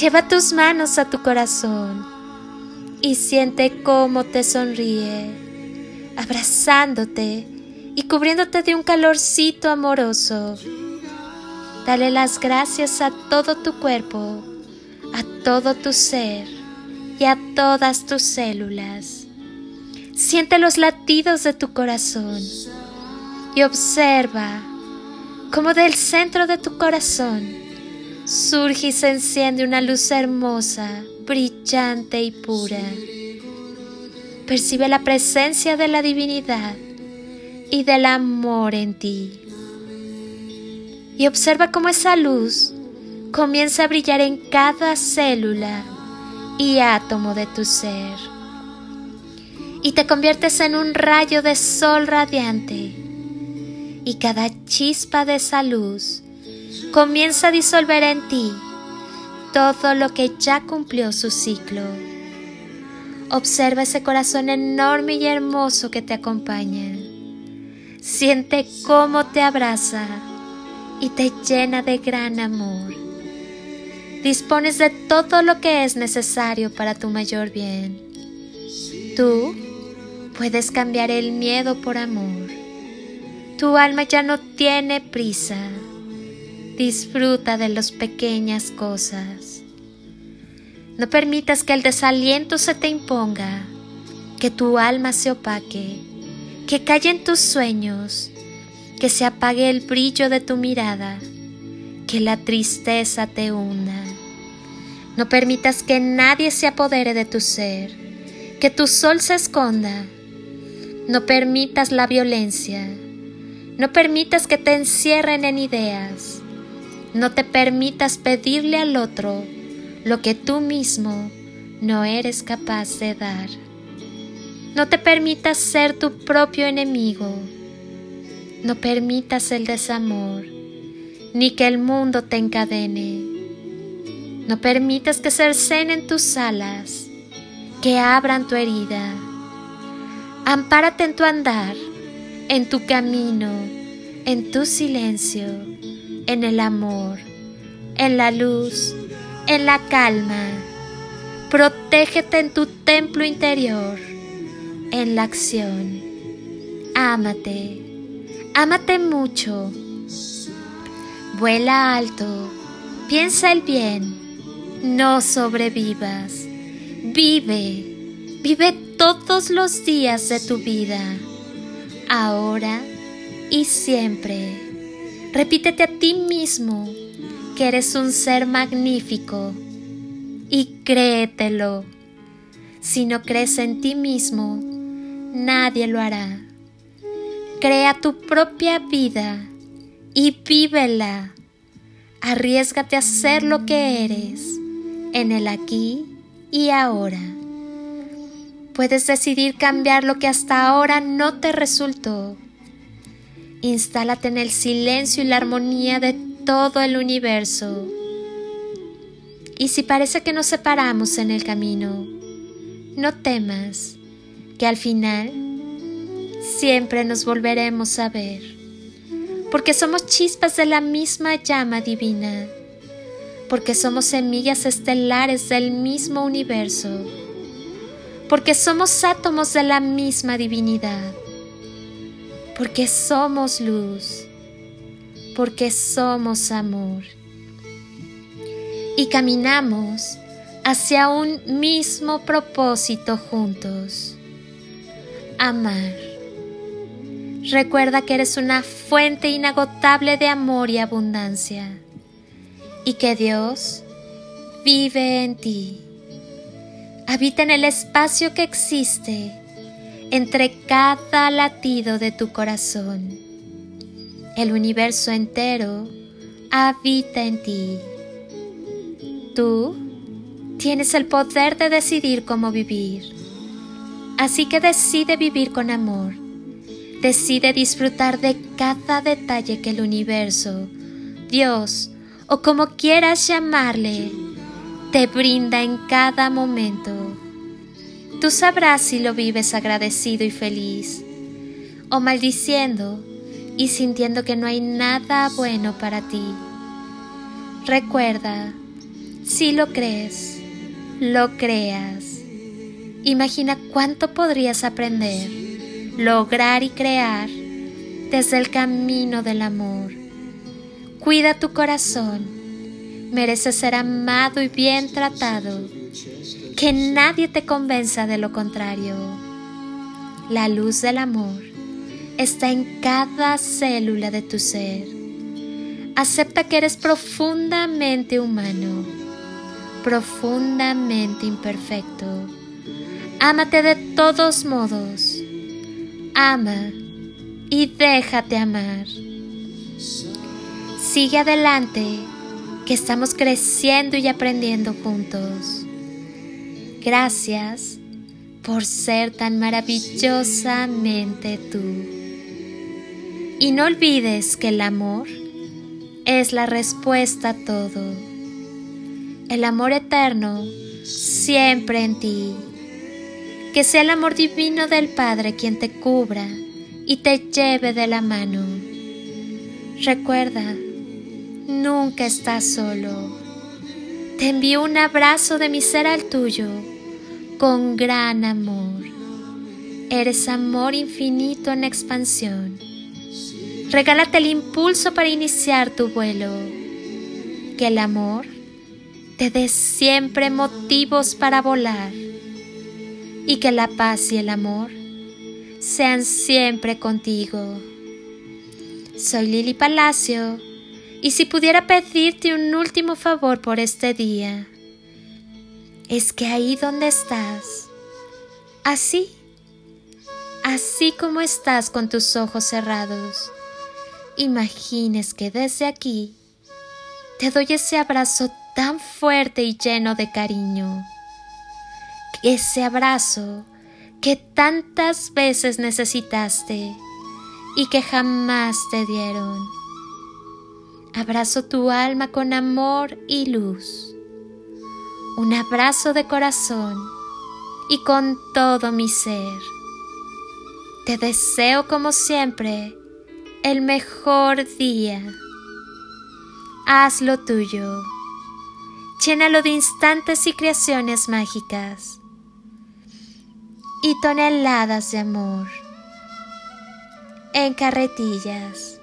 Lleva tus manos a tu corazón y siente cómo te sonríe, abrazándote y cubriéndote de un calorcito amoroso. Dale las gracias a todo tu cuerpo, a todo tu ser y a todas tus células. Siente los latidos de tu corazón y observa cómo del centro de tu corazón surge y se enciende una luz hermosa, brillante y pura. Percibe la presencia de la divinidad y del amor en ti. Y observa cómo esa luz comienza a brillar en cada célula y átomo de tu ser. Y te conviertes en un rayo de sol radiante. Y cada chispa de esa luz comienza a disolver en ti todo lo que ya cumplió su ciclo. Observa ese corazón enorme y hermoso que te acompaña. Siente cómo te abraza y te llena de gran amor. Dispones de todo lo que es necesario para tu mayor bien. Tú puedes cambiar el miedo por amor. Tu alma ya no tiene prisa. Disfruta de las pequeñas cosas. No permitas que el desaliento se te imponga, que tu alma se opaque, que callen tus sueños, que se apague el brillo de tu mirada, que la tristeza te hunda. No permitas que nadie se apodere de tu ser, que tu sol se esconda. No permitas la violencia. No permitas que te encierren en ideas. No te permitas pedirle al otro lo que tú mismo no eres capaz de dar. No te permitas ser tu propio enemigo. No permitas el desamor, ni que el mundo te encadene. No permitas que cercenen tus alas, que abran tu herida. Ampárate en tu andar, en tu camino, en tu silencio, en el amor, en la luz, en la calma. Protégete en tu templo interior, en la acción. Ámate, ámate mucho. Vuela alto, piensa el bien no sobrevivas. Vive, vive todos los días de tu vida, ahora y siempre. Repítete a ti mismo que eres un ser magnífico y créetelo. Si no crees en ti mismo, nadie lo hará. Crea tu propia vida y vívela. Arriesgate a ser lo que eres en el aquí y ahora. Puedes decidir cambiar lo que hasta ahora no te resultó. Instálate en el silencio y la armonía de todo el universo. Y si parece que nos separamos en el camino, no temas que al final siempre nos volveremos a ver, porque somos chispas de la misma llama divina porque somos semillas estelares del mismo universo, porque somos átomos de la misma divinidad, porque somos luz, porque somos amor. y caminamos hacia un mismo propósito juntos. Amar. Recuerda que eres una fuente inagotable de amor y abundancia y que Dios vive en ti. Habita en el espacio que existe entre cada latido de tu corazón. El universo entero habita en ti. Tú tienes el poder de decidir cómo vivir. Así que decide vivir con amor. Decide disfrutar de cada detalle que el universo, Dios o como quieras llamarle, te brinda en cada momento. Tú sabrás si lo vives agradecido y feliz, o maldiciendo y sintiendo que no hay nada bueno para ti. Recuerda, si lo crees, lo creas. Imagina cuánto podrías aprender, lograr y crear desde el camino del amor. Cuida tu corazón. Mereces ser amado y bien tratado. Que nadie te convenza de lo contrario. La luz del amor está en cada célula de tu ser. Acepta que eres profundamente humano, profundamente imperfecto. Ámate de todos modos. Ama y déjate amar. Sigue adelante, que estamos creciendo y aprendiendo juntos. Gracias por ser tan maravillosamente tú. Y no olvides que el amor es la respuesta a todo. El amor eterno siempre en ti. Que sea el amor divino del Padre quien te cubra y te lleve de la mano. Recuerda, nunca estás solo. Te envío un abrazo de mi ser al tuyo con gran amor. Eres amor infinito en expansión. Regálate el impulso para iniciar tu vuelo. Que el amor te dé siempre motivos para volar. Y que la paz y el amor sean siempre contigo. Soy Lili Palacio y si pudiera pedirte un último favor por este día, es que ahí donde estás, así, así como estás con tus ojos cerrados, imagines que desde aquí te doy ese abrazo tan fuerte y lleno de cariño. Ese abrazo que tantas veces necesitaste y que jamás te dieron. Abrazo tu alma con amor y luz. Un abrazo de corazón y con todo mi ser. Te deseo como siempre el mejor día. Hazlo tuyo. Llénalo de instantes y creaciones mágicas y toneladas de amor en carretillas